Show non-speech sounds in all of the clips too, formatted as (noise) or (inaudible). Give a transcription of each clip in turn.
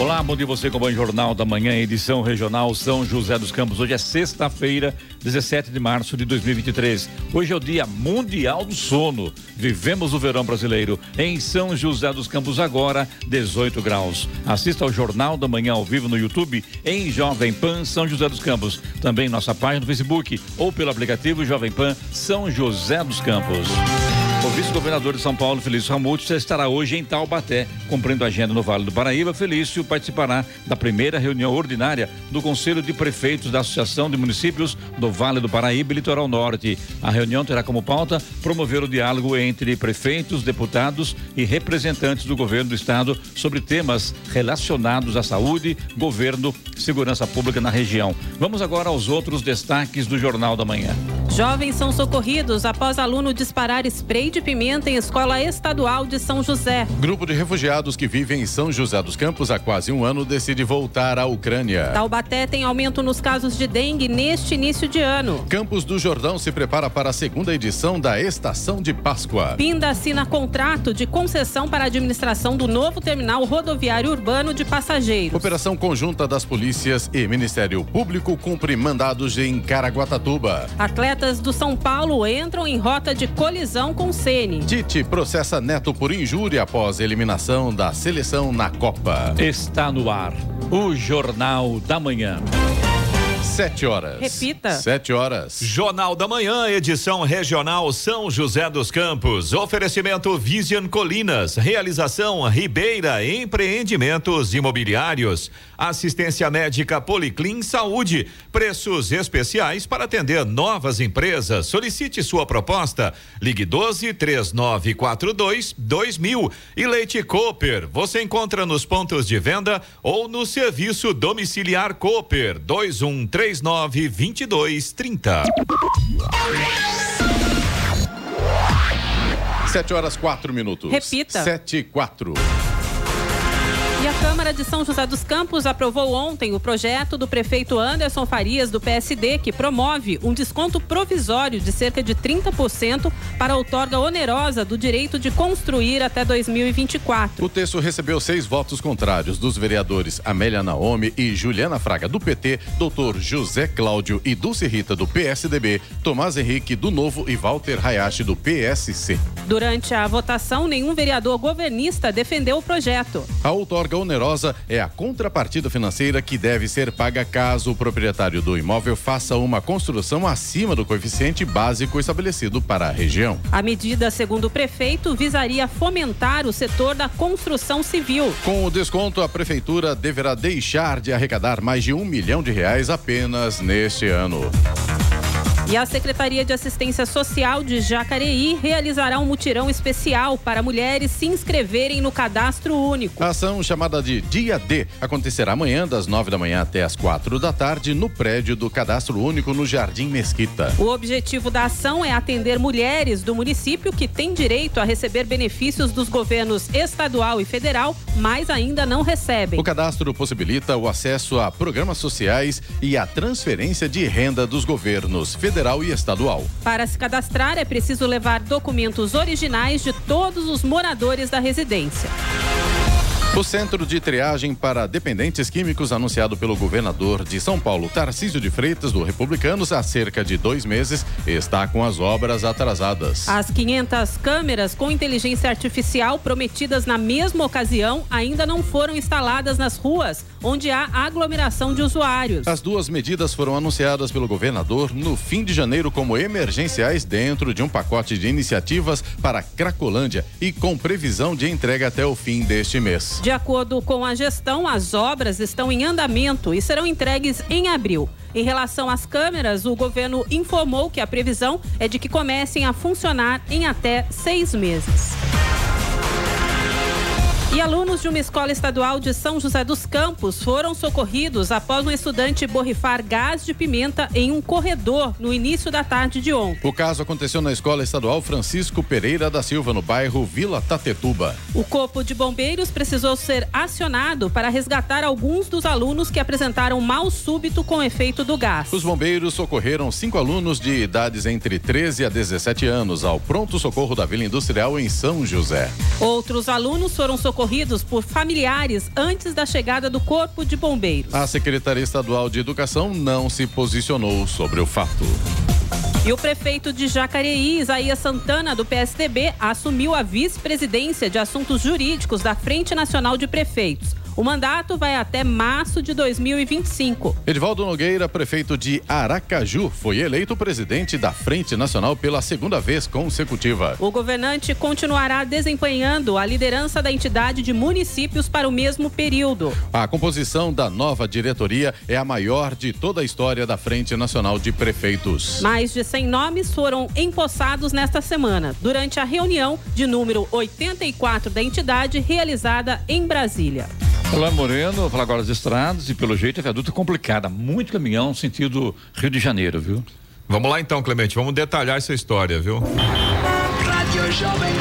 Olá, bom dia você com o Jornal da Manhã, edição regional São José dos Campos. Hoje é sexta-feira, 17 de março de 2023. Hoje é o Dia Mundial do Sono. Vivemos o verão brasileiro em São José dos Campos agora, 18 graus. Assista ao Jornal da Manhã ao vivo no YouTube em Jovem Pan São José dos Campos. Também nossa página no Facebook ou pelo aplicativo Jovem Pan São José dos Campos. O vice-governador de São Paulo, Felício Ramute, estará hoje em Taubaté, cumprindo a agenda no Vale do Paraíba. Felício participará da primeira reunião ordinária do Conselho de Prefeitos da Associação de Municípios do Vale do Paraíba e Litoral Norte. A reunião terá como pauta promover o diálogo entre prefeitos, deputados e representantes do governo do estado sobre temas relacionados à saúde, governo, segurança pública na região. Vamos agora aos outros destaques do Jornal da Manhã. Jovens são socorridos após aluno disparar spray de pimenta em escola estadual de São José. Grupo de refugiados que vivem em São José dos Campos há quase um ano decide voltar à Ucrânia. Taubaté tem aumento nos casos de dengue neste início de ano. Campos do Jordão se prepara para a segunda edição da Estação de Páscoa. Pinda assina contrato de concessão para a administração do novo terminal rodoviário urbano de passageiros. Operação conjunta das polícias e Ministério Público cumpre mandados em Caraguatatuba. Atletas do São Paulo entram em rota de colisão com Sene. Tite processa Neto por injúria após eliminação da seleção na Copa. Está no ar o Jornal da Manhã. Sete horas. Repita. Sete horas. Jornal da Manhã, edição regional São José dos Campos. Oferecimento Vision Colinas. Realização Ribeira Empreendimentos Imobiliários. Assistência médica Policlin Saúde. Preços especiais para atender novas empresas. Solicite sua proposta. Ligue 12 3942 2000. E Leite Cooper. Você encontra nos pontos de venda ou no serviço domiciliar Cooper 2139 2230. Sete horas quatro minutos. Repita. Sete e quatro. E a Câmara de São José dos Campos aprovou ontem o projeto do prefeito Anderson Farias, do PSD, que promove um desconto provisório de cerca de 30% para a outorga onerosa do direito de construir até 2024. O texto recebeu seis votos contrários dos vereadores Amélia Naomi e Juliana Fraga, do PT, doutor José Cláudio e Dulce Rita, do PSDB, Tomás Henrique, do Novo e Walter Hayashi, do PSC. Durante a votação, nenhum vereador governista defendeu o projeto. A outorga onerosa é a contrapartida financeira que deve ser paga caso o proprietário do imóvel faça uma construção acima do coeficiente básico estabelecido para a região. A medida, segundo o prefeito, visaria fomentar o setor da construção civil. Com o desconto, a prefeitura deverá deixar de arrecadar mais de um milhão de reais apenas neste ano. E a Secretaria de Assistência Social de Jacareí realizará um mutirão especial para mulheres se inscreverem no cadastro único. A ação chamada de Dia D acontecerá amanhã das nove da manhã até as quatro da tarde no prédio do Cadastro Único no Jardim Mesquita. O objetivo da ação é atender mulheres do município que têm direito a receber benefícios dos governos estadual e federal, mas ainda não recebem. O cadastro possibilita o acesso a programas sociais e a transferência de renda dos governos federal e estadual. Para se cadastrar, é preciso levar documentos originais de todos os moradores da residência. O Centro de Triagem para Dependentes Químicos, anunciado pelo governador de São Paulo, Tarcísio de Freitas, do Republicanos, há cerca de dois meses, está com as obras atrasadas. As 500 câmeras com inteligência artificial prometidas na mesma ocasião ainda não foram instaladas nas ruas, onde há aglomeração de usuários. As duas medidas foram anunciadas pelo governador no fim de janeiro como emergenciais dentro de um pacote de iniciativas para Cracolândia e com previsão de entrega até o fim deste mês. De acordo com a gestão, as obras estão em andamento e serão entregues em abril. Em relação às câmeras, o governo informou que a previsão é de que comecem a funcionar em até seis meses. E alunos de uma escola estadual de São José dos Campos foram socorridos após um estudante borrifar gás de pimenta em um corredor no início da tarde de ontem. O caso aconteceu na escola estadual Francisco Pereira da Silva, no bairro Vila Tatetuba. O corpo de bombeiros precisou ser acionado para resgatar alguns dos alunos que apresentaram mal súbito com efeito do gás. Os bombeiros socorreram cinco alunos de idades entre 13 a 17 anos ao pronto-socorro da Vila Industrial em São José. Outros alunos foram socorridos socorridos por familiares antes da chegada do Corpo de Bombeiros. A Secretaria Estadual de Educação não se posicionou sobre o fato. E o prefeito de Jacareí, Isaías Santana, do PSDB, assumiu a vice-presidência de assuntos jurídicos da Frente Nacional de Prefeitos. O mandato vai até março de 2025. Edivaldo Nogueira, prefeito de Aracaju, foi eleito presidente da Frente Nacional pela segunda vez consecutiva. O governante continuará desempenhando a liderança da entidade de municípios para o mesmo período. A composição da nova diretoria é a maior de toda a história da Frente Nacional de Prefeitos. Mais de 100 nomes foram empossados nesta semana, durante a reunião de número 84 da entidade realizada em Brasília. Olá, Moreno. Falar agora das estradas e pelo jeito a viaduta é complicada. Muito caminhão sentido Rio de Janeiro, viu? Vamos lá então, Clemente. Vamos detalhar essa história, viu? Rádio Jovem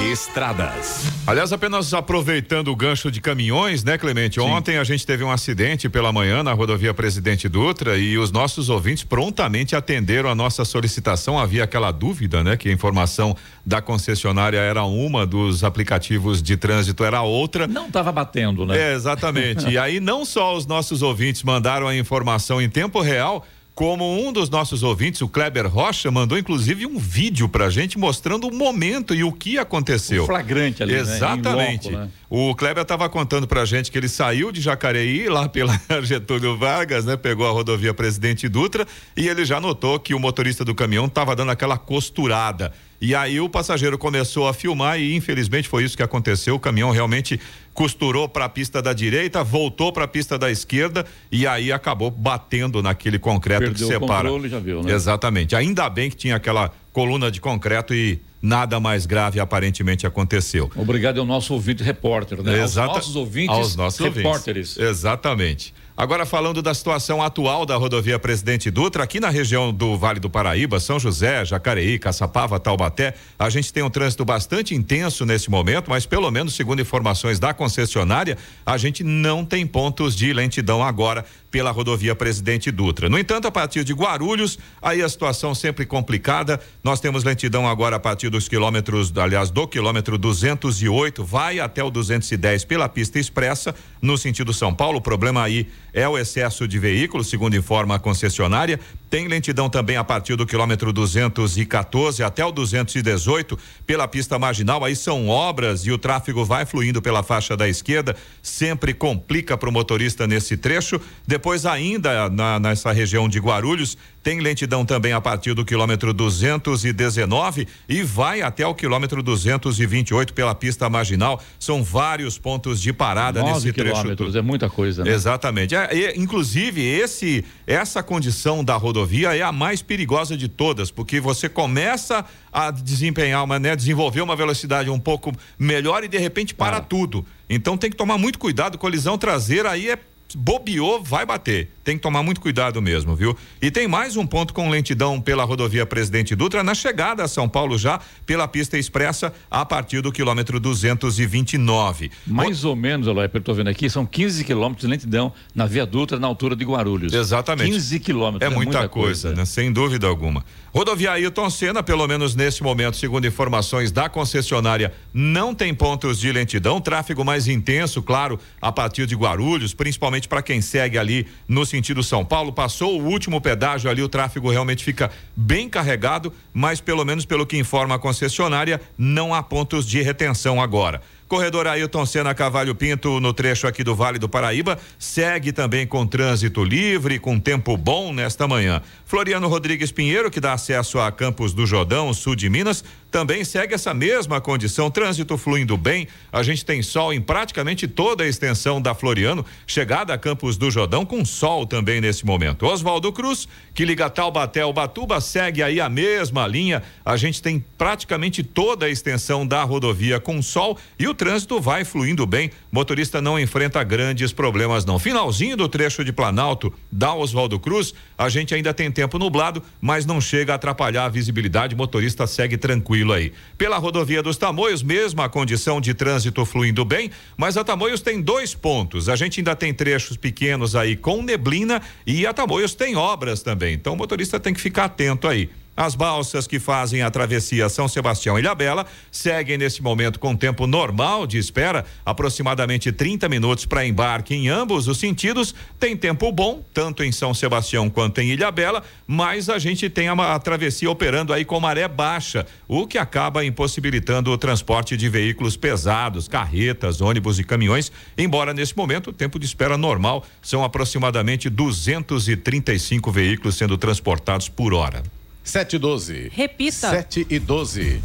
Estradas. Aliás, apenas aproveitando o gancho de caminhões, né, Clemente? Sim. Ontem a gente teve um acidente pela manhã na rodovia Presidente Dutra e os nossos ouvintes prontamente atenderam a nossa solicitação. Havia aquela dúvida, né, que a informação da concessionária era uma, dos aplicativos de trânsito era outra. Não estava batendo, né? É, exatamente. e aí não só os nossos ouvintes mandaram a informação em tempo real, como um dos nossos ouvintes, o Kleber Rocha, mandou inclusive um vídeo pra gente mostrando o momento e o que aconteceu. O flagrante ali, Exatamente. Né? Loco, né? O Kleber estava contando pra gente que ele saiu de Jacareí, lá pela (laughs) Getúlio Vargas, né? Pegou a rodovia Presidente Dutra e ele já notou que o motorista do caminhão estava dando aquela costurada. E aí o passageiro começou a filmar e infelizmente foi isso que aconteceu. O caminhão realmente costurou para a pista da direita, voltou para a pista da esquerda e aí acabou batendo naquele concreto Perdeu que separa. O controle, já viu, né? Exatamente. Ainda bem que tinha aquela coluna de concreto e nada mais grave aparentemente aconteceu. Obrigado ao nosso ouvinte repórter, né? Exata, aos nossos ouvintes aos nossos repórteres. Ouvintes. Exatamente. Agora falando da situação atual da rodovia Presidente Dutra, aqui na região do Vale do Paraíba, São José, Jacareí, Caçapava, Taubaté, a gente tem um trânsito bastante intenso nesse momento, mas pelo menos segundo informações da concessionária, a gente não tem pontos de lentidão agora pela rodovia Presidente Dutra. No entanto, a partir de Guarulhos, aí a situação sempre complicada. Nós temos lentidão agora a partir dos quilômetros, aliás, do quilômetro 208, vai até o 210 pela pista expressa, no sentido São Paulo. O problema aí é o excesso de veículos, segundo informa a concessionária. Tem lentidão também a partir do quilômetro 214 até o 218 pela pista marginal. Aí são obras e o tráfego vai fluindo pela faixa da esquerda, sempre complica para o motorista nesse trecho. Depois, ainda na, nessa região de Guarulhos, tem lentidão também a partir do quilômetro 219 e vai até o quilômetro 228 pela pista marginal. São vários pontos de parada nesse trecho. Quilômetros, é muita coisa, né? Exatamente. É, é, inclusive, esse essa condição da rodovia é a mais perigosa de todas, porque você começa a desempenhar uma, né, desenvolver uma velocidade um pouco melhor e de repente para ah. tudo. Então tem que tomar muito cuidado, colisão traseira aí é bobeou, vai bater. Tem que tomar muito cuidado mesmo, viu? E tem mais um ponto com lentidão pela rodovia Presidente Dutra na chegada a São Paulo já pela pista expressa a partir do quilômetro 229. Mais o... ou menos, Eloy, eu tô vendo aqui, são 15 quilômetros de lentidão na Via Dutra na altura de Guarulhos. Exatamente. 15 quilômetros. É, é muita, muita, coisa, coisa, né? Sem dúvida alguma. Rodovia Ailton Senna, pelo menos nesse momento, segundo informações da concessionária, não tem pontos de lentidão, tráfego mais intenso, claro, a partir de Guarulhos, principalmente para quem segue ali no sentido São Paulo. Passou o último pedágio ali, o tráfego realmente fica bem carregado, mas pelo menos pelo que informa a concessionária, não há pontos de retenção agora. Corredor Ailton Senna Cavalho Pinto, no trecho aqui do Vale do Paraíba, segue também com trânsito livre, com tempo bom nesta manhã. Floriano Rodrigues Pinheiro, que dá acesso a Campos do Jordão, sul de Minas, também segue essa mesma condição, trânsito fluindo bem. A gente tem sol em praticamente toda a extensão da Floriano, chegada a Campos do Jordão com sol também nesse momento. Oswaldo Cruz, que liga Taubaté ao Batuba, segue aí a mesma linha. A gente tem praticamente toda a extensão da rodovia com sol e o trânsito vai fluindo bem. Motorista não enfrenta grandes problemas não. Finalzinho do trecho de Planalto da Oswaldo Cruz, a gente ainda tem tempo nublado, mas não chega a atrapalhar a visibilidade. Motorista segue tranquilo aí. Pela rodovia dos Tamoios, mesma condição de trânsito fluindo bem, mas a Tamoios tem dois pontos. A gente ainda tem trechos pequenos aí com neblina e a Tamoios tem obras também. Então o motorista tem que ficar atento aí. As balsas que fazem a travessia São Sebastião e Ilhabela seguem nesse momento com tempo normal de espera, aproximadamente 30 minutos para embarque em ambos os sentidos. Tem tempo bom, tanto em São Sebastião quanto em Ilhabela, mas a gente tem a, a travessia operando aí com maré baixa, o que acaba impossibilitando o transporte de veículos pesados, carretas, ônibus e caminhões, embora nesse momento o tempo de espera normal são aproximadamente 235 veículos sendo transportados por hora. 7 e 12. Repita. 7 e 12.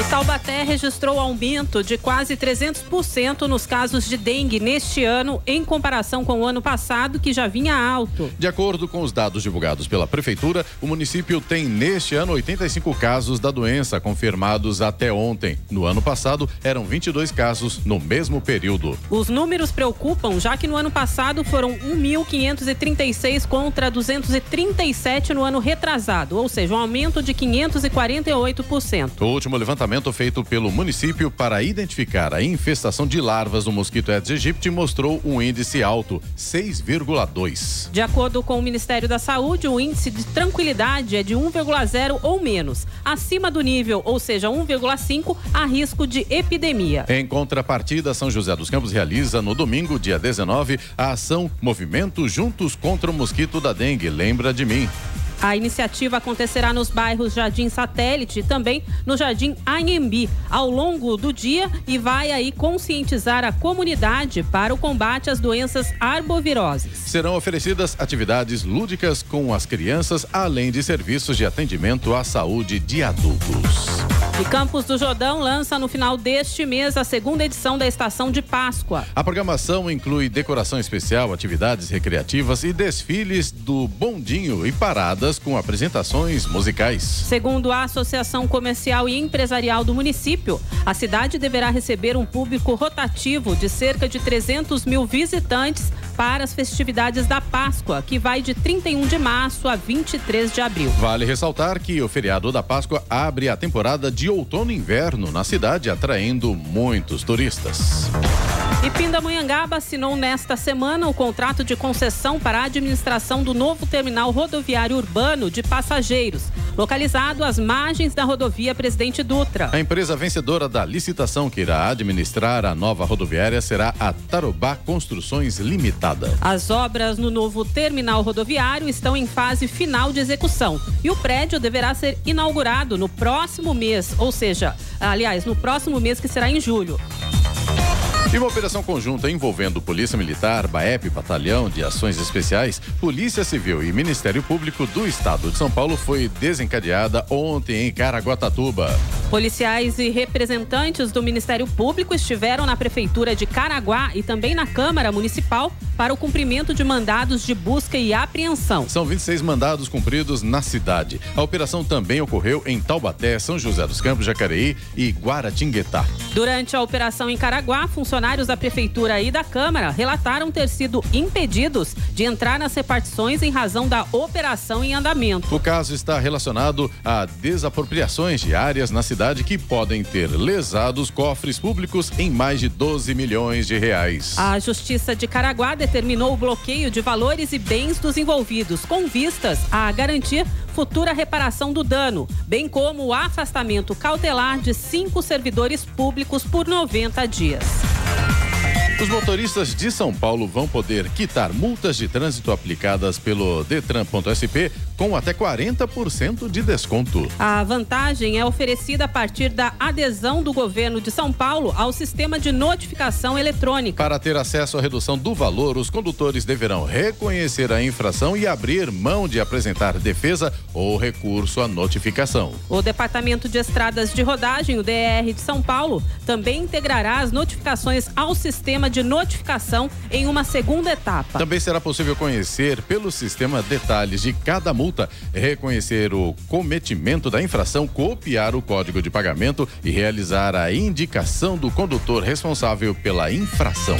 E Taubaté registrou aumento de quase 300% nos casos de dengue neste ano, em comparação com o ano passado, que já vinha alto. De acordo com os dados divulgados pela Prefeitura, o município tem neste ano 85 casos da doença confirmados até ontem. No ano passado, eram 22 casos no mesmo período. Os números preocupam, já que no ano passado foram 1.536 contra 237 no ano retrasado, ou seja, um aumento de 548%. O último levantamento feito pelo município para identificar a infestação de larvas do mosquito Aedes aegypti mostrou um índice alto, 6,2. De acordo com o Ministério da Saúde, o índice de tranquilidade é de 1,0 ou menos. Acima do nível, ou seja, 1,5, há risco de epidemia. Em contrapartida, São José dos Campos realiza no domingo, dia 19, a ação Movimento Juntos contra o Mosquito da Dengue. Lembra de mim. A iniciativa acontecerá nos bairros Jardim Satélite e também no Jardim Anhembi ao longo do dia e vai aí conscientizar a comunidade para o combate às doenças arboviroses. Serão oferecidas atividades lúdicas com as crianças, além de serviços de atendimento à saúde de adultos. E Campos do Jordão lança no final deste mês a segunda edição da Estação de Páscoa. A programação inclui decoração especial, atividades recreativas e desfiles do bondinho e paradas com apresentações musicais. Segundo a Associação Comercial e Empresarial do município, a cidade deverá receber um público rotativo de cerca de 300 mil visitantes para as festividades da Páscoa, que vai de 31 de março a 23 de abril. Vale ressaltar que o feriado da Páscoa abre a temporada de outono e inverno na cidade, atraindo muitos turistas. E Pindamonhangaba assinou nesta semana o contrato de concessão para a administração do novo terminal rodoviário urbano de passageiros, localizado às margens da rodovia Presidente Dutra. A empresa vencedora da licitação que irá administrar a nova rodoviária será a Tarobá Construções Limitada. As obras no novo terminal rodoviário estão em fase final de execução e o prédio deverá ser inaugurado no próximo mês, ou seja, aliás, no próximo mês que será em julho. E uma operação conjunta envolvendo Polícia Militar, BAEP, Batalhão de Ações Especiais, Polícia Civil e Ministério Público do Estado de São Paulo foi desencadeada ontem em Caraguatatuba. Policiais e representantes do Ministério Público estiveram na Prefeitura de Caraguá e também na Câmara Municipal para o cumprimento de mandados de busca e apreensão. São 26 mandados cumpridos na cidade. A operação também ocorreu em Taubaté, São José dos Campos, Jacareí e Guaratinguetá. Durante a operação em Caraguá, funcionários da Prefeitura e da Câmara relataram ter sido impedidos de entrar nas repartições em razão da operação em andamento. O caso está relacionado a desapropriações de áreas na cidade que podem ter lesado os cofres públicos em mais de 12 milhões de reais. A Justiça de Caraguá determinou o bloqueio de valores e bens dos envolvidos, com vistas a garantir futura reparação do dano, bem como o afastamento cautelar de cinco servidores públicos por 90 dias. Bye. Os motoristas de São Paulo vão poder quitar multas de trânsito aplicadas pelo Detran.sp com até 40% de desconto. A vantagem é oferecida a partir da adesão do governo de São Paulo ao sistema de notificação eletrônica. Para ter acesso à redução do valor, os condutores deverão reconhecer a infração e abrir mão de apresentar defesa ou recurso à notificação. O Departamento de Estradas de Rodagem, o DR de São Paulo, também integrará as notificações ao sistema de notificação em uma segunda etapa. Também será possível conhecer pelo sistema detalhes de cada multa, reconhecer o cometimento da infração, copiar o código de pagamento e realizar a indicação do condutor responsável pela infração.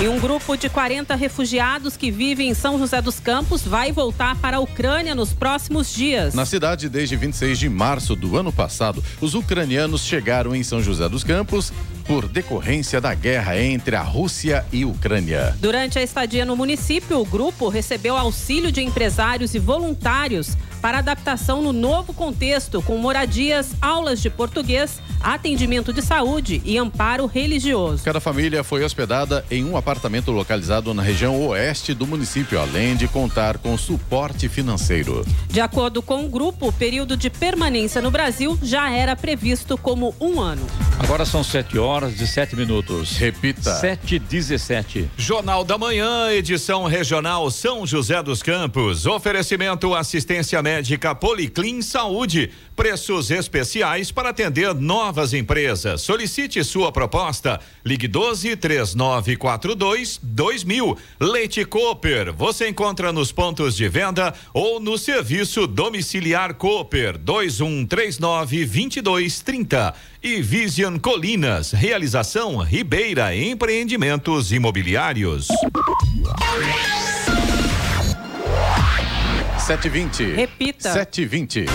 E um grupo de 40 refugiados que vivem em São José dos Campos vai voltar para a Ucrânia nos próximos dias. Na cidade, desde 26 de março do ano passado, os ucranianos chegaram em São José dos Campos por decorrência da guerra entre a Rússia e Ucrânia. Durante a estadia no município, o grupo recebeu auxílio de empresários e voluntários para adaptação no novo contexto, com moradias, aulas de português, atendimento de saúde e amparo religioso. Cada família foi hospedada em um apartamento localizado na região oeste do município, além de contar com suporte financeiro. De acordo com o grupo, o período de permanência no Brasil já era previsto como um ano. Agora são 7 horas e 7 minutos. Repita. 7 e 17. Jornal da Manhã, edição regional São José dos Campos. Oferecimento assistência médica Policlin Saúde. Preços especiais para atender novas empresas. Solicite sua proposta. Ligue 12 3942 2000. Leite Cooper. Você encontra nos pontos de venda ou no serviço domiciliar Cooper 2139 2230. E Vision Colinas. Realização Ribeira Empreendimentos Imobiliários. 720. Repita. 720.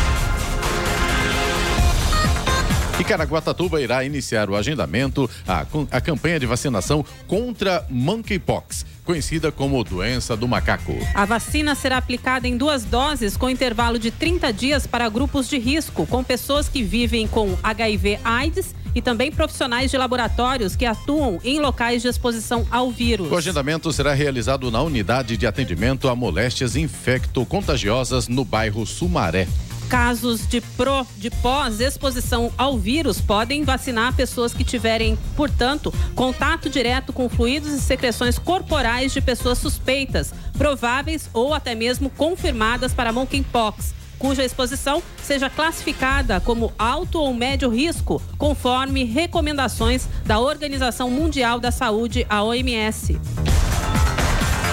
E Caraguatatuba irá iniciar o agendamento, a, a campanha de vacinação contra monkeypox, conhecida como doença do macaco. A vacina será aplicada em duas doses com intervalo de 30 dias para grupos de risco, com pessoas que vivem com HIV/AIDS e também profissionais de laboratórios que atuam em locais de exposição ao vírus. O agendamento será realizado na unidade de atendimento a moléstias infecto-contagiosas no bairro Sumaré. Casos de pro de pós-exposição ao vírus podem vacinar pessoas que tiverem, portanto, contato direto com fluidos e secreções corporais de pessoas suspeitas, prováveis ou até mesmo confirmadas para monkeypox cuja exposição seja classificada como alto ou médio risco, conforme recomendações da Organização Mundial da Saúde, a OMS.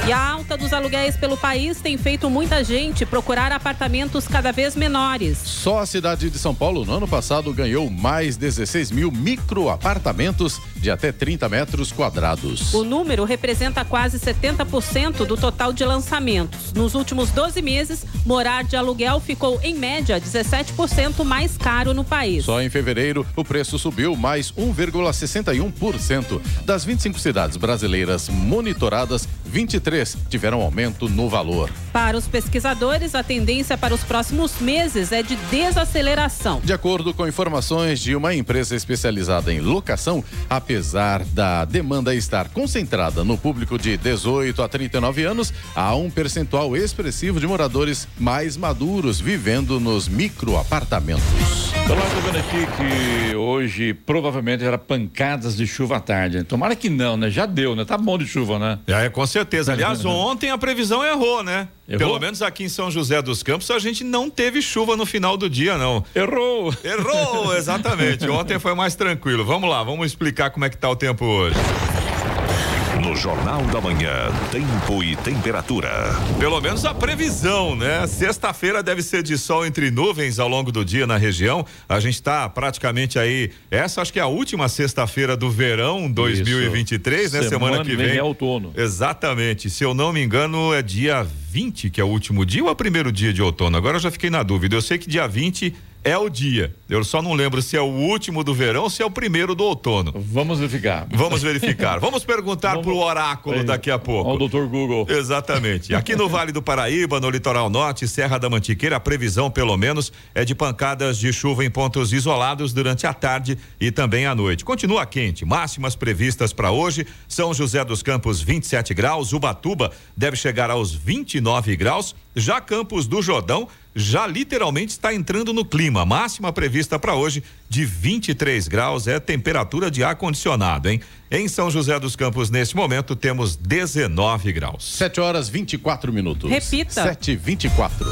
E a alta dos aluguéis pelo país tem feito muita gente procurar apartamentos cada vez menores. Só a cidade de São Paulo, no ano passado, ganhou mais 16 mil microapartamentos de até 30 metros quadrados. O número representa quase 70% do total de lançamentos. Nos últimos 12 meses, morar de aluguel ficou, em média, 17% mais caro no país. Só em fevereiro, o preço subiu mais 1,61%. Das 25 cidades brasileiras monitoradas, 23 tiveram aumento no valor. Para os pesquisadores, a tendência para os próximos meses é de desaceleração. De acordo com informações de uma empresa especializada em locação, apesar da demanda estar concentrada no público de 18 a 39 anos, há um percentual expressivo de moradores mais maduros vivendo nos microapartamentos. Vendo aqui que hoje provavelmente era pancadas de chuva à tarde. Tomara que não, né? Já deu, né? Tá bom de chuva, né? É, com certeza. Aliás, ontem a previsão errou, né? Errou? Pelo menos aqui em São José dos Campos a gente não teve chuva no final do dia, não. Errou! Errou, exatamente. (laughs) Ontem foi mais tranquilo. Vamos lá, vamos explicar como é que tá o tempo hoje. No Jornal da Manhã, tempo e temperatura. Pelo menos a previsão, né? Sexta-feira deve ser de sol entre nuvens ao longo do dia na região. A gente está praticamente aí. Essa acho que é a última sexta-feira do verão 2023, né? Semana, Semana que vem. é outono. Exatamente. Se eu não me engano, é dia 20 que é o último dia ou é o primeiro dia de outono? Agora eu já fiquei na dúvida. Eu sei que dia 20 é o dia. Eu só não lembro se é o último do verão ou se é o primeiro do outono. Vamos verificar. Vamos verificar. Vamos perguntar Vamos- pro oráculo daqui a pouco. Ao doutor Google. Exatamente. Aqui no Vale do Paraíba, no litoral norte, Serra da Mantiqueira, a previsão, pelo menos, é de pancadas de chuva em pontos isolados durante a tarde e também à noite. Continua quente. Máximas previstas para hoje: São José dos Campos, 27 graus, Ubatuba deve chegar aos 29 graus. Já Campos do Jordão já literalmente está entrando no clima. Máxima prevista para hoje de 23 graus é temperatura de ar condicionado, hein? Em São José dos Campos, neste momento, temos 19 graus. 7 horas 24 minutos. Repita. 7 24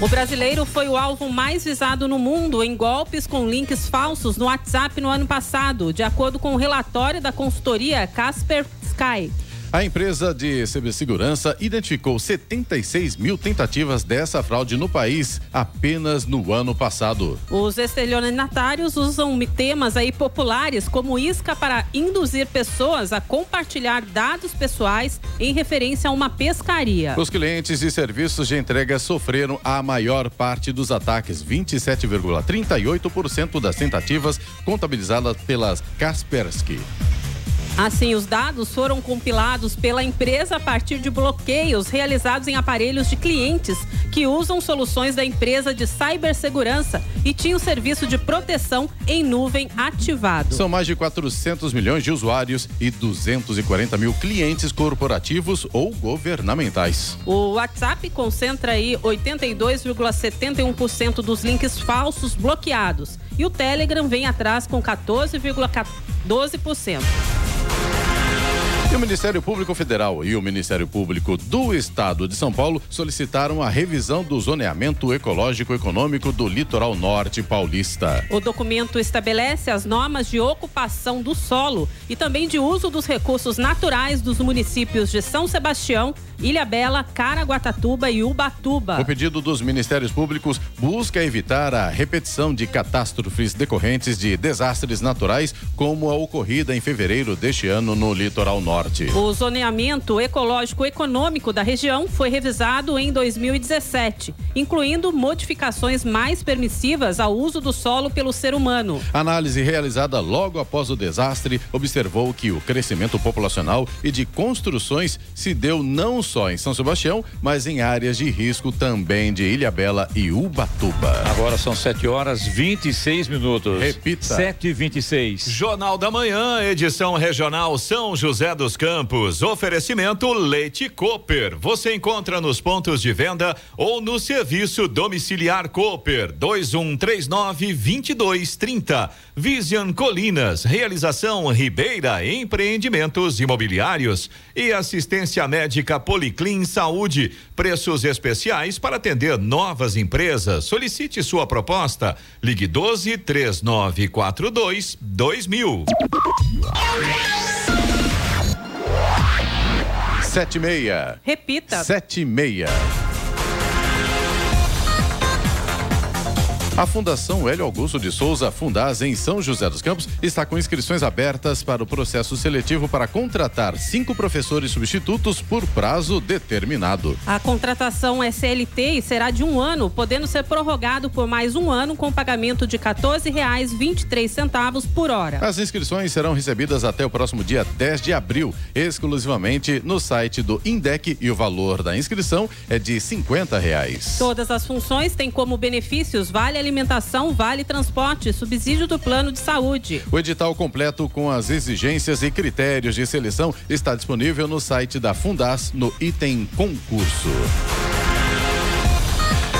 O brasileiro foi o alvo mais visado no mundo em golpes com links falsos no WhatsApp no ano passado, de acordo com o relatório da consultoria Casper Sky. A empresa de cibersegurança identificou 76 mil tentativas dessa fraude no país apenas no ano passado. Os estelionatários usam temas aí populares como isca para induzir pessoas a compartilhar dados pessoais em referência a uma pescaria. Os clientes de serviços de entrega sofreram a maior parte dos ataques, 27,38% das tentativas contabilizadas pelas Kaspersky. Assim, os dados foram compilados pela empresa a partir de bloqueios realizados em aparelhos de clientes que usam soluções da empresa de cibersegurança e tinham serviço de proteção em nuvem ativado. São mais de 400 milhões de usuários e 240 mil clientes corporativos ou governamentais. O WhatsApp concentra aí 82,71% dos links falsos bloqueados e o Telegram vem atrás com 14,12%. E o Ministério Público Federal e o Ministério Público do Estado de São Paulo solicitaram a revisão do zoneamento ecológico econômico do litoral norte paulista. O documento estabelece as normas de ocupação do solo e também de uso dos recursos naturais dos municípios de São Sebastião, Ilha Bela, Caraguatatuba e Ubatuba. O pedido dos Ministérios Públicos busca evitar a repetição de catástrofes decorrentes de desastres naturais, como a ocorrida em fevereiro deste ano no litoral norte. O zoneamento ecológico econômico da região foi revisado em 2017, incluindo modificações mais permissivas ao uso do solo pelo ser humano. Análise realizada logo após o desastre observou que o crescimento populacional e de construções se deu não só em São Sebastião, mas em áreas de risco também de Ilhabela e Ubatuba. Agora são 7 horas 26 minutos. Repita. 7 e 26 Jornal da Manhã, edição regional São José dos Campos. Oferecimento Leite Cooper. Você encontra nos pontos de venda ou no serviço domiciliar Cooper 2139 2230. Vision Colinas, realização Ribeira Empreendimentos Imobiliários e assistência médica Policlin Saúde. Preços especiais para atender novas empresas. Solicite sua proposta. Ligue 12 3942 2000. Sete e meia. Repita. Sete e meia. A Fundação Hélio Augusto de Souza Fundaz em São José dos Campos está com inscrições abertas para o processo seletivo para contratar cinco professores substitutos por prazo determinado. A contratação é CLT e será de um ano, podendo ser prorrogado por mais um ano com pagamento de R$ 14,23 por hora. As inscrições serão recebidas até o próximo dia 10 de abril, exclusivamente no site do INDEC e o valor da inscrição é de 50 reais. Todas as funções têm como benefícios vale alimentação, vale transporte, subsídio do plano de saúde. O edital completo com as exigências e critérios de seleção está disponível no site da Fundas no item concurso.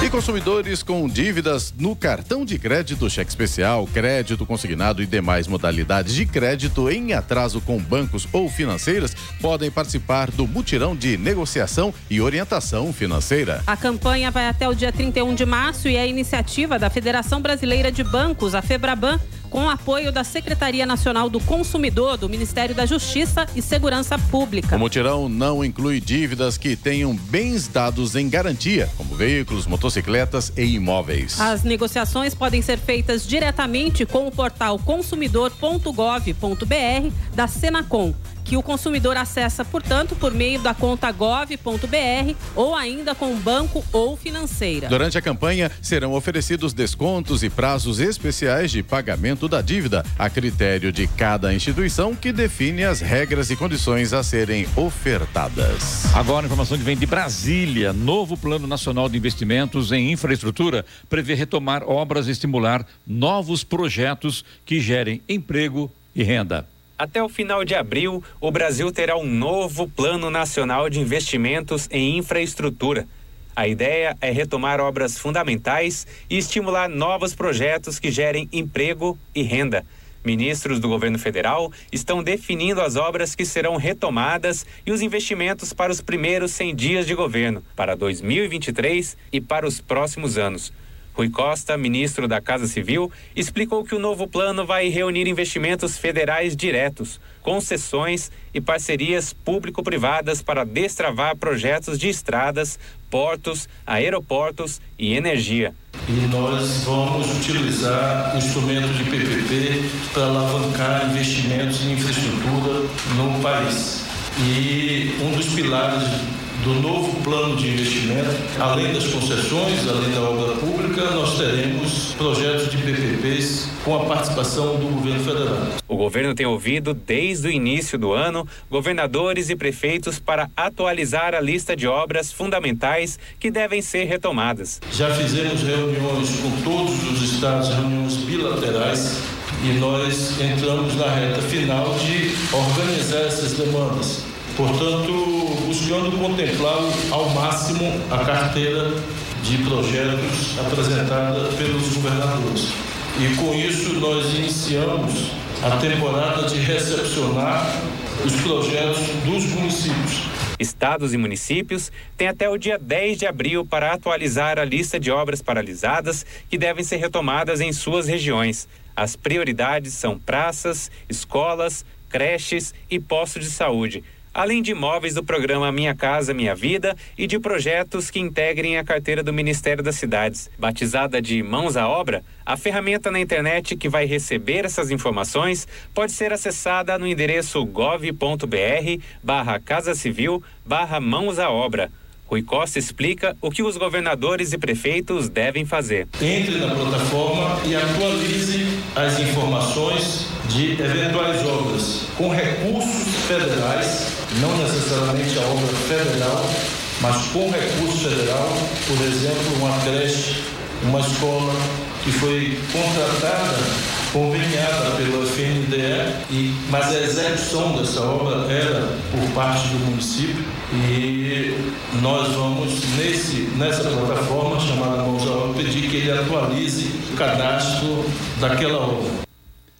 E consumidores com dívidas no cartão de crédito, cheque especial, crédito consignado e demais modalidades de crédito em atraso com bancos ou financeiras podem participar do mutirão de negociação e orientação financeira. A campanha vai até o dia 31 de março e é iniciativa da Federação Brasileira de Bancos, a FEBRABAN, com apoio da Secretaria Nacional do Consumidor, do Ministério da Justiça e Segurança Pública. O mutirão não inclui dívidas que tenham bens dados em garantia, como veículos, motocicletas e imóveis. As negociações podem ser feitas diretamente com o portal consumidor.gov.br da Senacom que o consumidor acessa, portanto, por meio da conta gov.br ou ainda com banco ou financeira. Durante a campanha, serão oferecidos descontos e prazos especiais de pagamento da dívida, a critério de cada instituição que define as regras e condições a serem ofertadas. Agora, a informação que vem de Brasília. Novo Plano Nacional de Investimentos em Infraestrutura prevê retomar obras e estimular novos projetos que gerem emprego e renda. Até o final de abril, o Brasil terá um novo Plano Nacional de Investimentos em Infraestrutura. A ideia é retomar obras fundamentais e estimular novos projetos que gerem emprego e renda. Ministros do governo federal estão definindo as obras que serão retomadas e os investimentos para os primeiros 100 dias de governo, para 2023 e para os próximos anos. Rui Costa, ministro da Casa Civil, explicou que o novo plano vai reunir investimentos federais diretos, concessões e parcerias público-privadas para destravar projetos de estradas, portos, aeroportos e energia. E nós vamos utilizar o instrumento de PPP para alavancar investimentos em infraestrutura no país. E um dos pilares do novo plano de investimento, além das concessões, além da obra pública, nós teremos projetos de PPPs com a participação do governo federal. O governo tem ouvido desde o início do ano governadores e prefeitos para atualizar a lista de obras fundamentais que devem ser retomadas. Já fizemos reuniões com todos os estados, reuniões bilaterais e nós entramos na reta final de organizar essas demandas portanto, buscando contemplar ao máximo a carteira de projetos apresentada pelos governadores. E com isso nós iniciamos a temporada de recepcionar os projetos dos municípios. Estados e municípios têm até o dia 10 de abril para atualizar a lista de obras paralisadas que devem ser retomadas em suas regiões. As prioridades são praças, escolas, creches e postos de saúde além de imóveis do programa Minha Casa Minha Vida e de projetos que integrem a carteira do Ministério das Cidades. Batizada de Mãos à Obra, a ferramenta na internet que vai receber essas informações pode ser acessada no endereço gov.br barra Casa Civil barra Mãos à Obra. Rui Costa explica o que os governadores e prefeitos devem fazer. Entre na plataforma e atualize as informações de eventuais obras com recursos federais, não necessariamente a obra federal, mas com recurso federal, por exemplo, uma creche, uma escola que foi contratada conveniada pelo FNDE, e, mas a execução dessa obra era por parte do município e nós vamos nesse, nessa plataforma chamada Mãos à Obra pedir que ele atualize o cadastro daquela obra.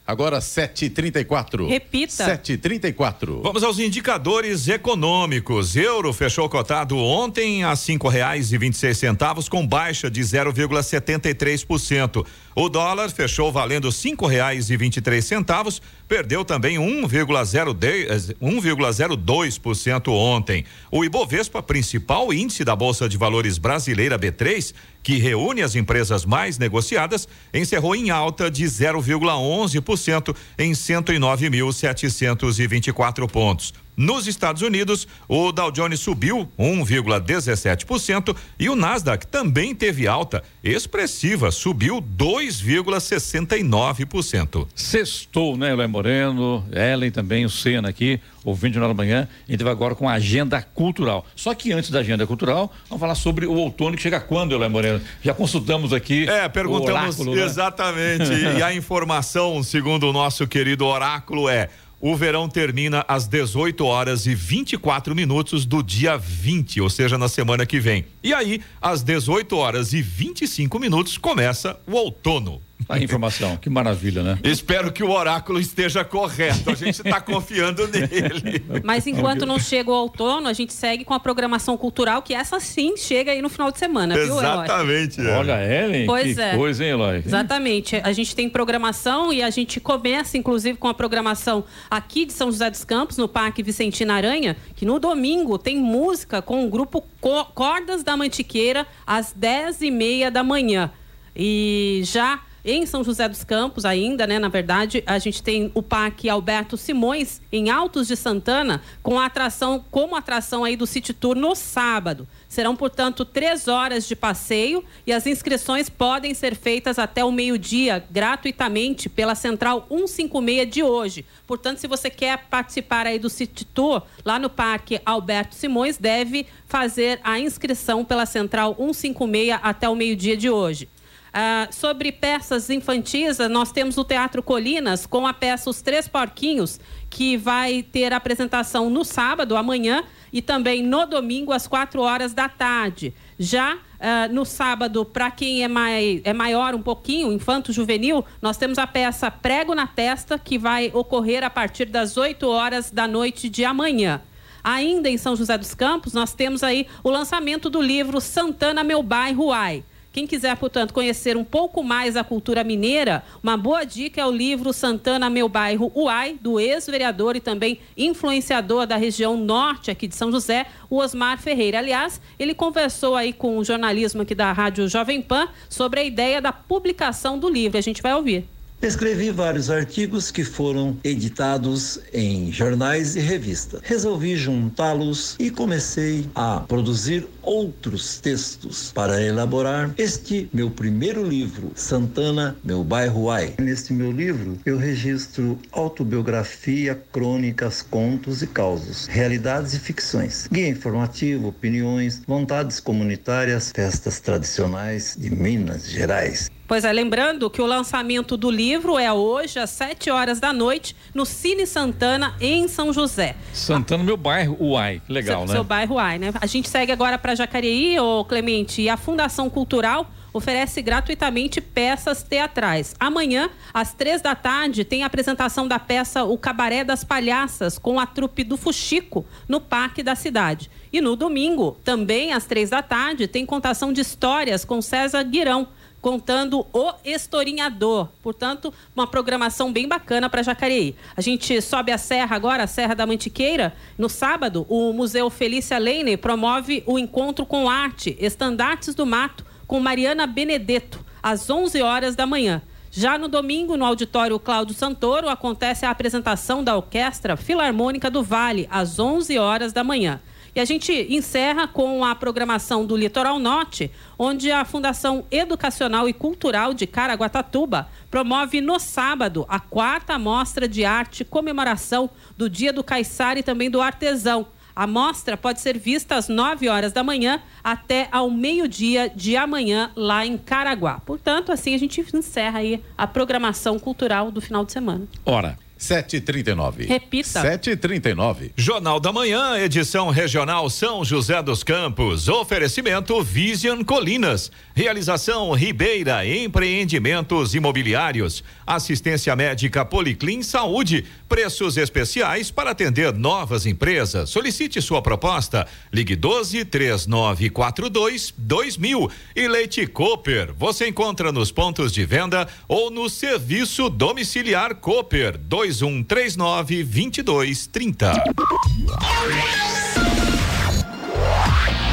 Agora 7h34. Repita. 7h34. Vamos aos indicadores econômicos. Euro fechou cotado ontem a cinco reais e vinte e seis centavos com baixa de 0,73%. O dólar fechou valendo cinco reais e vinte e três centavos, perdeu também 1,02% ontem. O Ibovespa, principal índice da Bolsa de Valores brasileira B3, que reúne as empresas mais negociadas, encerrou em alta de 0,11% em 109.724 pontos. Nos Estados Unidos, o Dow Jones subiu 1,17% e o Nasdaq também teve alta expressiva, subiu 2,69%. Sextou, né, Eloy Moreno, Ellen também, o Senna aqui, ouvindo na manhã. A gente vai agora com a agenda cultural. Só que antes da agenda cultural, vamos falar sobre o outono que chega quando, Eloy Moreno? Já consultamos aqui. É, perguntamos oráculo, né? exatamente. e a (laughs) informação, segundo o nosso querido oráculo, é o verão termina às 18 horas e 24 minutos do dia 20, ou seja, na semana que vem. E aí, às 18 horas e 25 minutos, começa o outono. A informação, que maravilha, né? Espero que o oráculo esteja correto. A gente está confiando nele. (laughs) Mas enquanto não chega o outono, a gente segue com a programação cultural, que essa sim chega aí no final de semana, viu, Eloy? Exatamente. é. Olha, Ellen, Pois que é. coisa, hein, Eloy? Exatamente. A gente tem programação e a gente começa, inclusive, com a programação aqui de São José dos Campos, no Parque Vicentina Aranha, que no domingo tem música com o grupo Co- Cordas da Mantiqueira, às 10 e meia da manhã. E já em São José dos Campos, ainda, né? Na verdade, a gente tem o Parque Alberto Simões, em Altos de Santana, com a atração, como atração aí do City Tour no sábado. Serão, portanto, três horas de passeio e as inscrições podem ser feitas até o meio-dia, gratuitamente, pela Central 156 de hoje. Portanto, se você quer participar aí do City Tour, lá no Parque Alberto Simões, deve fazer a inscrição pela Central 156 até o meio-dia de hoje. Ah, sobre peças infantis, ah, nós temos o Teatro Colinas com a peça Os Três Porquinhos, que vai ter apresentação no sábado, amanhã, e também no domingo às 4 horas da tarde. Já Uh, no sábado, para quem é, mai, é maior um pouquinho, infanto juvenil, nós temos a peça Prego na Testa, que vai ocorrer a partir das 8 horas da noite de amanhã. Ainda em São José dos Campos, nós temos aí o lançamento do livro Santana Meu Bairro Ai. Quem quiser, portanto, conhecer um pouco mais a cultura mineira, uma boa dica é o livro Santana Meu Bairro Uai, do ex-vereador e também influenciador da região norte aqui de São José, o Osmar Ferreira. Aliás, ele conversou aí com o jornalismo aqui da Rádio Jovem Pan sobre a ideia da publicação do livro. A gente vai ouvir. Escrevi vários artigos que foram editados em jornais e revistas. Resolvi juntá-los e comecei a produzir outros textos para elaborar este meu primeiro livro, Santana, meu bairro Ai. Neste meu livro, eu registro autobiografia, crônicas, contos e causos, realidades e ficções, guia informativo, opiniões, vontades comunitárias, festas tradicionais de Minas Gerais. Pois é, lembrando que o lançamento do livro é hoje, às 7 horas da noite, no Cine Santana, em São José. Santana, meu bairro, Uai. Legal, seu, né? Seu bairro Uai, né? A gente segue agora para Jacareí, ô Clemente, e a Fundação Cultural oferece gratuitamente peças teatrais. Amanhã, às três da tarde, tem a apresentação da peça O Cabaré das Palhaças, com a trupe do Fuxico, no Parque da Cidade. E no domingo, também às três da tarde, tem contação de histórias com César Guirão contando o Estorinhador. Portanto, uma programação bem bacana para Jacareí. A gente sobe a serra agora, a Serra da Mantiqueira. No sábado, o Museu Felícia Leine promove o encontro com arte, Estandartes do Mato, com Mariana Benedetto, às 11 horas da manhã. Já no domingo, no auditório Cláudio Santoro, acontece a apresentação da Orquestra Filarmônica do Vale, às 11 horas da manhã. E a gente encerra com a programação do Litoral Norte, onde a Fundação Educacional e Cultural de Caraguatatuba promove no sábado a quarta mostra de arte comemoração do Dia do Caiçara e também do Artesão. A mostra pode ser vista às 9 horas da manhã até ao meio-dia de amanhã lá em Caraguá. Portanto, assim a gente encerra aí a programação cultural do final de semana. Ora, 7h39. Repita. 7h39. Jornal da Manhã, edição regional São José dos Campos. Oferecimento Vision Colinas. Realização Ribeira Empreendimentos Imobiliários. Assistência médica Policlin Saúde. Preços especiais para atender novas empresas. Solicite sua proposta. Ligue 12 3942 2000. E Leite Cooper. Você encontra nos pontos de venda ou no serviço domiciliar Cooper 2139 2230.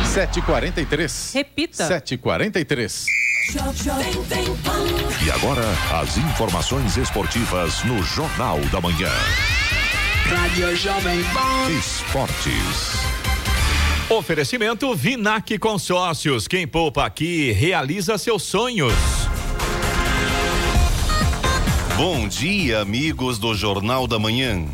7h43. Repita. 7h43. E agora, as informações esportivas no Jornal da Manhã. Rádio Jovem Pan. Esportes. Oferecimento Vinac Consórcios. Quem poupa aqui realiza seus sonhos. Bom dia, amigos do Jornal da Manhã.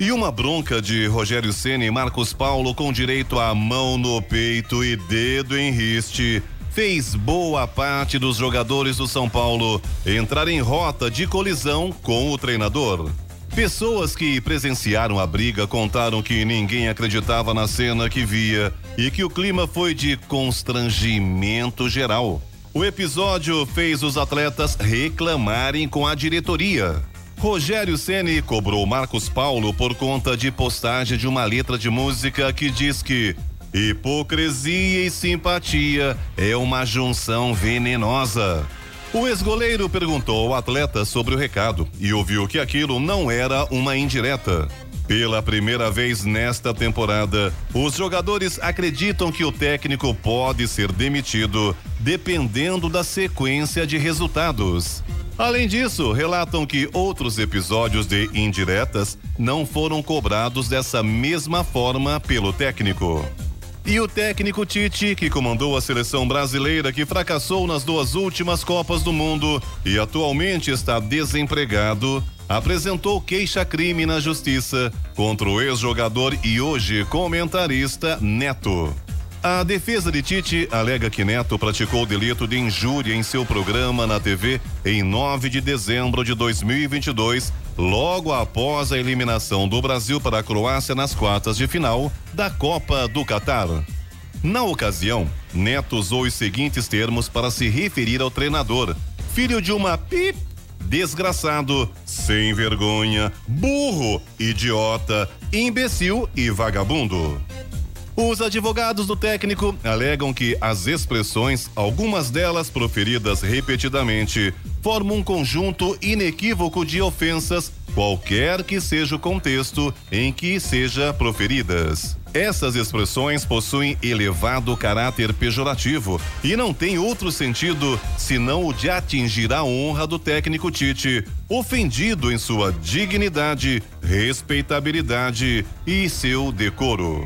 E uma bronca de Rogério Ceni e Marcos Paulo com direito a mão no peito e dedo em riste fez boa parte dos jogadores do São Paulo entrar em rota de colisão com o treinador. Pessoas que presenciaram a briga contaram que ninguém acreditava na cena que via e que o clima foi de constrangimento geral. O episódio fez os atletas reclamarem com a diretoria. Rogério Ceni cobrou Marcos Paulo por conta de postagem de uma letra de música que diz que hipocrisia e simpatia é uma junção venenosa. O ex-goleiro perguntou ao atleta sobre o recado e ouviu que aquilo não era uma indireta. Pela primeira vez nesta temporada, os jogadores acreditam que o técnico pode ser demitido dependendo da sequência de resultados. Além disso, relatam que outros episódios de indiretas não foram cobrados dessa mesma forma pelo técnico. E o técnico Tite, que comandou a seleção brasileira que fracassou nas duas últimas Copas do Mundo e atualmente está desempregado, apresentou queixa-crime na justiça contra o ex-jogador e hoje comentarista Neto. A defesa de Tite alega que Neto praticou delito de injúria em seu programa na TV em 9 de dezembro de 2022, logo após a eliminação do Brasil para a Croácia nas quartas de final da Copa do Catar. Na ocasião, Neto usou os seguintes termos para se referir ao treinador: filho de uma pip, desgraçado, sem vergonha, burro, idiota, imbecil e vagabundo. Os advogados do técnico alegam que as expressões, algumas delas proferidas repetidamente, formam um conjunto inequívoco de ofensas, qualquer que seja o contexto em que seja proferidas. Essas expressões possuem elevado caráter pejorativo e não têm outro sentido senão o de atingir a honra do técnico Tite, ofendido em sua dignidade, respeitabilidade e seu decoro.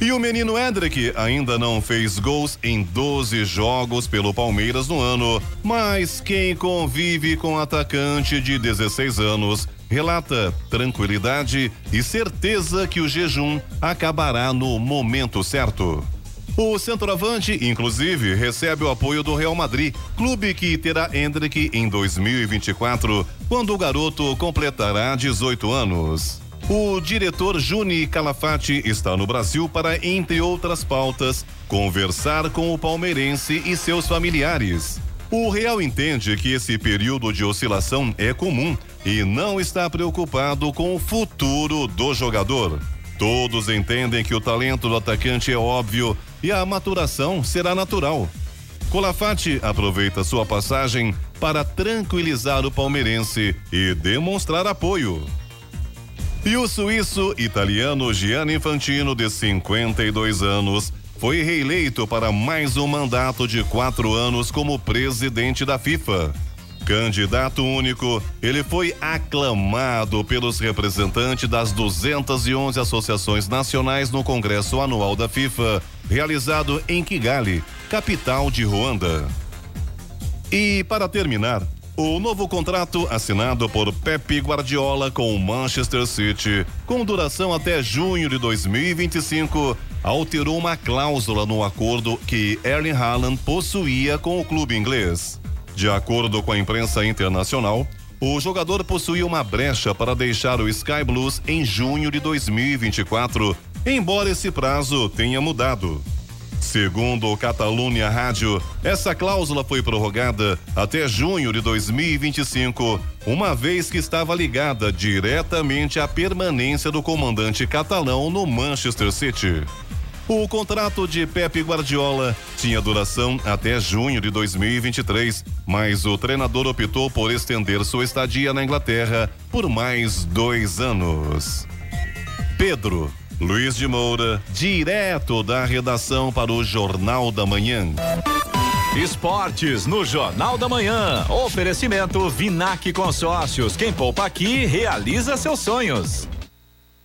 E o menino Hendrick ainda não fez gols em 12 jogos pelo Palmeiras no ano, mas quem convive com atacante de 16 anos relata tranquilidade e certeza que o jejum acabará no momento certo. O centroavante, inclusive, recebe o apoio do Real Madrid, clube que terá Hendrick em 2024, quando o garoto completará 18 anos. O diretor Juni Calafati está no Brasil para, entre outras pautas, conversar com o palmeirense e seus familiares. O Real entende que esse período de oscilação é comum e não está preocupado com o futuro do jogador. Todos entendem que o talento do atacante é óbvio e a maturação será natural. Colafati aproveita sua passagem para tranquilizar o palmeirense e demonstrar apoio. E o suíço italiano Gianni Infantino, de 52 anos, foi reeleito para mais um mandato de quatro anos como presidente da FIFA. Candidato único, ele foi aclamado pelos representantes das 211 associações nacionais no Congresso Anual da FIFA, realizado em Kigali, capital de Ruanda. E para terminar, o novo contrato assinado por Pepe Guardiola com o Manchester City, com duração até junho de 2025, alterou uma cláusula no acordo que Erling Haaland possuía com o clube inglês. De acordo com a imprensa internacional, o jogador possuía uma brecha para deixar o Sky Blues em junho de 2024, embora esse prazo tenha mudado. Segundo o Catalunya Rádio, essa cláusula foi prorrogada até junho de 2025, uma vez que estava ligada diretamente à permanência do comandante catalão no Manchester City. O contrato de Pepe Guardiola tinha duração até junho de 2023, mas o treinador optou por estender sua estadia na Inglaterra por mais dois anos. Pedro Luiz de Moura, direto da redação para o Jornal da Manhã. Esportes no Jornal da Manhã. Oferecimento Vinac Consórcios. Quem poupa aqui realiza seus sonhos.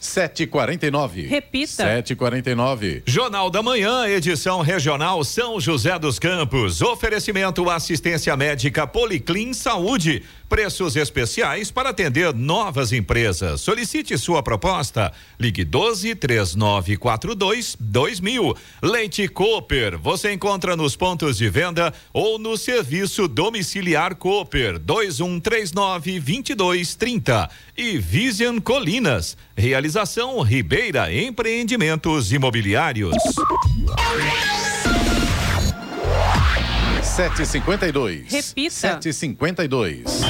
749. Repita. 749. Jornal da Manhã, edição regional São José dos Campos. Oferecimento assistência médica Policlin Saúde. Preços especiais para atender novas empresas. Solicite sua proposta. Ligue 12 3942 2000. Leite Cooper. Você encontra nos pontos de venda ou no serviço domiciliar Cooper 2139 2230. E Vision Colinas. Realização Ribeira Empreendimentos Imobiliários. 752. Repita. 752.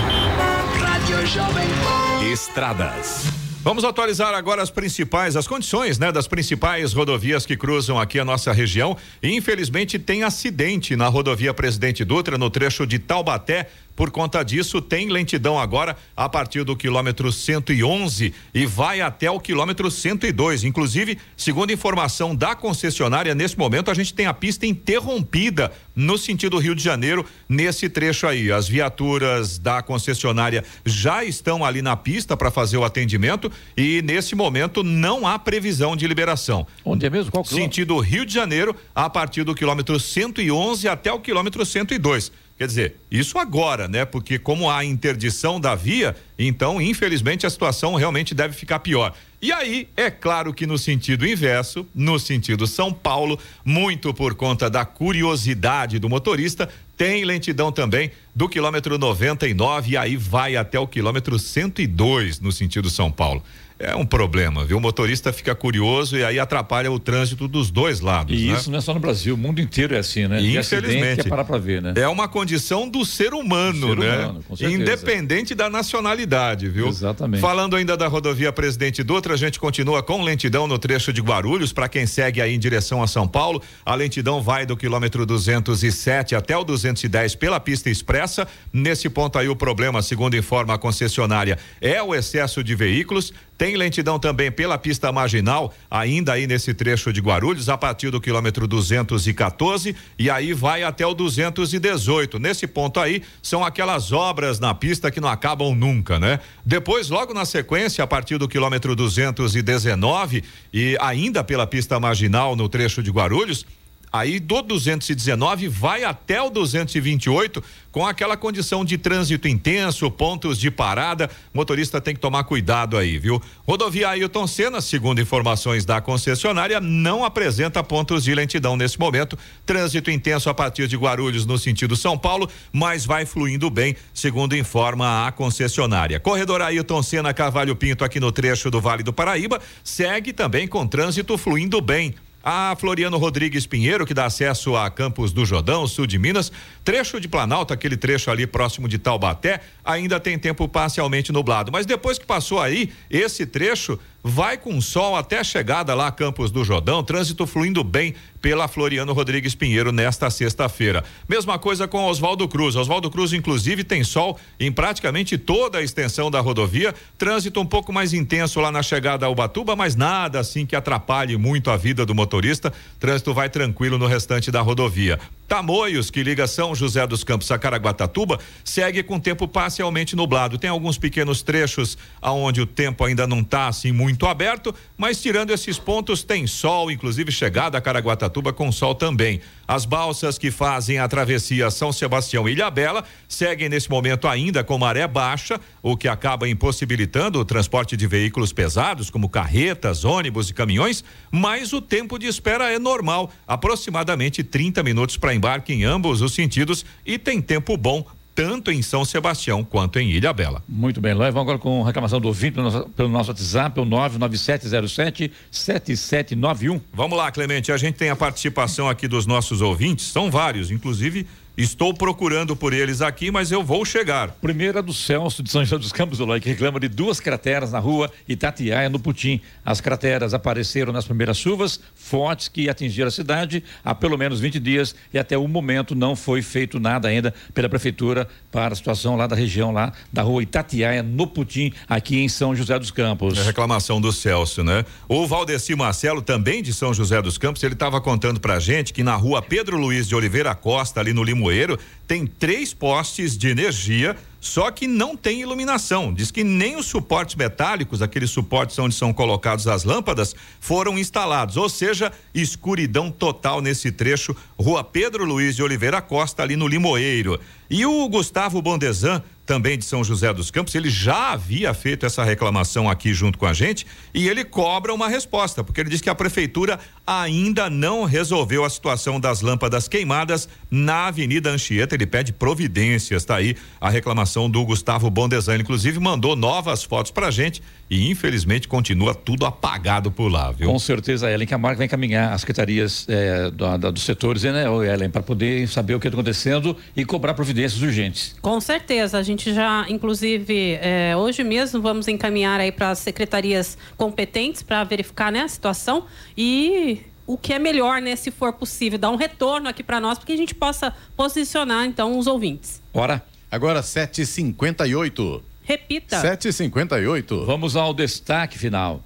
Rádio Jovem Pan. Estradas. Vamos atualizar agora as principais, as condições, né, das principais rodovias que cruzam aqui a nossa região. Infelizmente tem acidente na rodovia Presidente Dutra no trecho de Taubaté Por conta disso, tem lentidão agora a partir do quilômetro 111 e vai até o quilômetro 102. Inclusive, segundo informação da concessionária, nesse momento a gente tem a pista interrompida no sentido Rio de Janeiro, nesse trecho aí. As viaturas da concessionária já estão ali na pista para fazer o atendimento e nesse momento não há previsão de liberação. Onde é mesmo? Qual Sentido Rio de Janeiro, a partir do quilômetro 111 até o quilômetro 102. Quer dizer, isso agora, né? Porque como há interdição da via, então, infelizmente, a situação realmente deve ficar pior. E aí, é claro que no sentido inverso, no sentido São Paulo, muito por conta da curiosidade do motorista, tem lentidão também do quilômetro 99 e aí vai até o quilômetro 102 no sentido São Paulo é um problema, viu? O motorista fica curioso e aí atrapalha o trânsito dos dois lados. E né? isso não é só no Brasil, o mundo inteiro é assim, né? E Infelizmente. É parar pra ver, né? É uma condição do ser humano, ser né? Humano, Independente da nacionalidade, viu? Exatamente. Falando ainda da rodovia Presidente Dutra, a gente continua com lentidão no trecho de Guarulhos. Para quem segue aí em direção a São Paulo, a lentidão vai do quilômetro 207 até o 210 pela pista expressa. Nesse ponto aí, o problema, segundo informa a concessionária, é o excesso de veículos. Tem lentidão também pela pista marginal, ainda aí nesse trecho de Guarulhos, a partir do quilômetro 214 e aí vai até o 218. Nesse ponto aí, são aquelas obras na pista que não acabam nunca, né? Depois, logo na sequência, a partir do quilômetro 219 e ainda pela pista marginal no trecho de Guarulhos, aí do 219 vai até o 228 com aquela condição de trânsito intenso, pontos de parada. Motorista tem que tomar cuidado aí, viu? Rodovia Ailton Senna, segundo informações da concessionária, não apresenta pontos de lentidão nesse momento. Trânsito intenso a partir de Guarulhos no sentido São Paulo, mas vai fluindo bem, segundo informa a concessionária. Corredor Ailton Senna Carvalho Pinto aqui no trecho do Vale do Paraíba segue também com trânsito fluindo bem. A Floriano Rodrigues Pinheiro, que dá acesso a Campos do Jordão, sul de Minas, trecho de Planalto, aquele trecho ali próximo de Taubaté, ainda tem tempo parcialmente nublado. Mas depois que passou aí, esse trecho vai com sol até a chegada lá a Campos do Jordão, trânsito fluindo bem pela Floriano Rodrigues Pinheiro nesta sexta-feira. Mesma coisa com Oswaldo Cruz. Oswaldo Cruz, inclusive, tem sol em praticamente toda a extensão da rodovia. Trânsito um pouco mais intenso lá na chegada a Ubatuba, mas nada assim que atrapalhe muito a vida do motorista. Trânsito vai tranquilo no restante da rodovia. Tamoios, que liga São José dos Campos a Caraguatatuba, segue com tempo parcialmente nublado. Tem alguns pequenos trechos aonde o tempo ainda não está assim muito aberto, mas tirando esses pontos tem sol, inclusive chegada a Caraguatatuba com sol também. As balsas que fazem a travessia São Sebastião e Ilhabela seguem nesse momento ainda com maré baixa, o que acaba impossibilitando o transporte de veículos pesados, como carretas, ônibus e caminhões, mas o tempo de espera é normal, aproximadamente 30 minutos para embarque em ambos os sentidos e tem tempo bom tanto em São Sebastião quanto em Ilha Bela. Muito bem, Lóia, vamos agora com reclamação do ouvinte pelo nosso, pelo nosso WhatsApp, o 99707 7791. Vamos lá, Clemente, a gente tem a participação aqui dos nossos ouvintes, são vários, inclusive Estou procurando por eles aqui, mas eu vou chegar. Primeira do Celso de São José dos Campos, Eloy, que reclama de duas crateras na rua Itatiaia, no Putim. As crateras apareceram nas primeiras chuvas fortes que atingiram a cidade há pelo menos 20 dias e até o momento não foi feito nada ainda pela prefeitura para a situação lá da região, lá da rua Itatiaia, no Putim, aqui em São José dos Campos. É reclamação do Celso, né? O Valdeci Marcelo, também de São José dos Campos, ele estava contando pra gente que na rua Pedro Luiz de Oliveira Costa, ali no Limoeiro, Limoeiro tem três postes de energia só que não tem iluminação. Diz que nem os suportes metálicos, aqueles suportes onde são colocados as lâmpadas, foram instalados. Ou seja, escuridão total nesse trecho, Rua Pedro Luiz de Oliveira Costa, ali no Limoeiro. E o Gustavo Bondesan, também de São José dos Campos, ele já havia feito essa reclamação aqui junto com a gente e ele cobra uma resposta, porque ele diz que a prefeitura ainda não resolveu a situação das lâmpadas queimadas na Avenida Anchieta. Ele pede providências, tá aí a reclamação do Gustavo Bondesan. Inclusive, mandou novas fotos pra gente e infelizmente continua tudo apagado por lá, viu? Com certeza, Ellen, que a marca vai encaminhar as secretarias é, do, da, dos setores, né, Ellen, para poder saber o que está acontecendo e cobrar providências urgentes. Com certeza, a gente já, inclusive, é, hoje mesmo vamos encaminhar aí para as secretarias competentes para verificar né, a situação e o que é melhor, né, se for possível, dar um retorno aqui para nós, para que a gente possa posicionar então os ouvintes. Ora. Agora 7h58. Repita. 7h58. Vamos ao destaque final.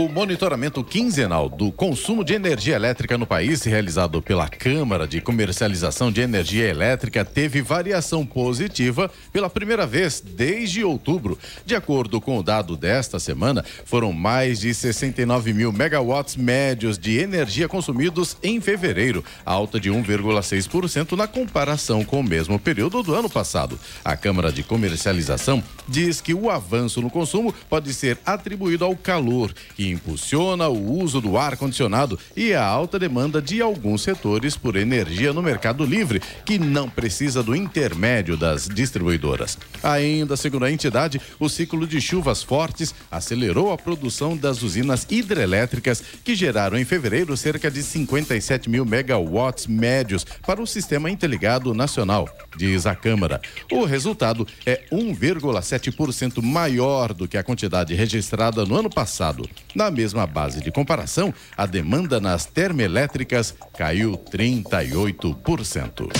O monitoramento quinzenal do consumo de energia elétrica no país, realizado pela Câmara de Comercialização de Energia Elétrica, teve variação positiva pela primeira vez desde outubro. De acordo com o dado desta semana, foram mais de 69 mil megawatts médios de energia consumidos em fevereiro, alta de 1,6% na comparação com o mesmo período do ano passado. A Câmara de Comercialização diz que o avanço no consumo pode ser atribuído ao calor que impulsiona o uso do ar-condicionado e a alta demanda de alguns setores por energia no mercado livre, que não precisa do intermédio das distribuidoras. Ainda, segundo a entidade, o ciclo de chuvas fortes acelerou a produção das usinas hidrelétricas, que geraram em fevereiro cerca de 57 mil megawatts médios para o Sistema Interligado Nacional, diz a Câmara. O resultado é 1,7% maior do que a quantidade registrada no ano passado. Na mesma base de comparação, a demanda nas termoelétricas caiu 38%.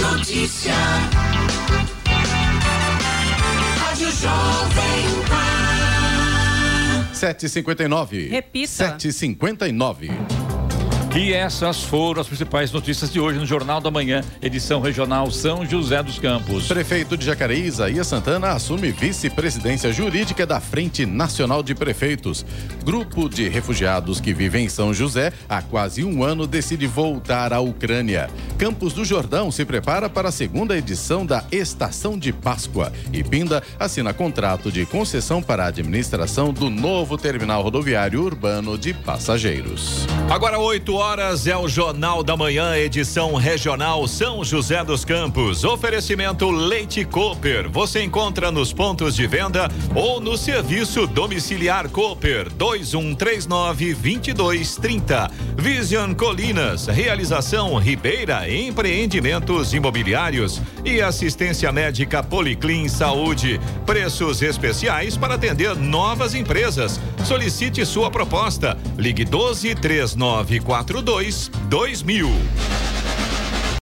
Notícia. Rádio Jovem Pan. 7h59. Repita. 7h59. E essas foram as principais notícias de hoje no Jornal da Manhã, edição regional São José dos Campos. Prefeito de Jacareí, Isaías Santana, assume vice-presidência jurídica da Frente Nacional de Prefeitos. Grupo de refugiados que vivem em São José há quase um ano decide voltar à Ucrânia. Campos do Jordão se prepara para a segunda edição da Estação de Páscoa. E Pinda assina contrato de concessão para a administração do novo terminal rodoviário urbano de passageiros. Agora 8 horas é o Jornal da Manhã, edição regional São José dos Campos. Oferecimento Leite Cooper. Você encontra nos pontos de venda ou no serviço domiciliar Cooper 2139 2230. Vision Colinas, realização Ribeira Empreendimentos Imobiliários e assistência médica Policlin Saúde. Preços especiais para atender novas empresas. Solicite sua proposta. Ligue 12 42 2000.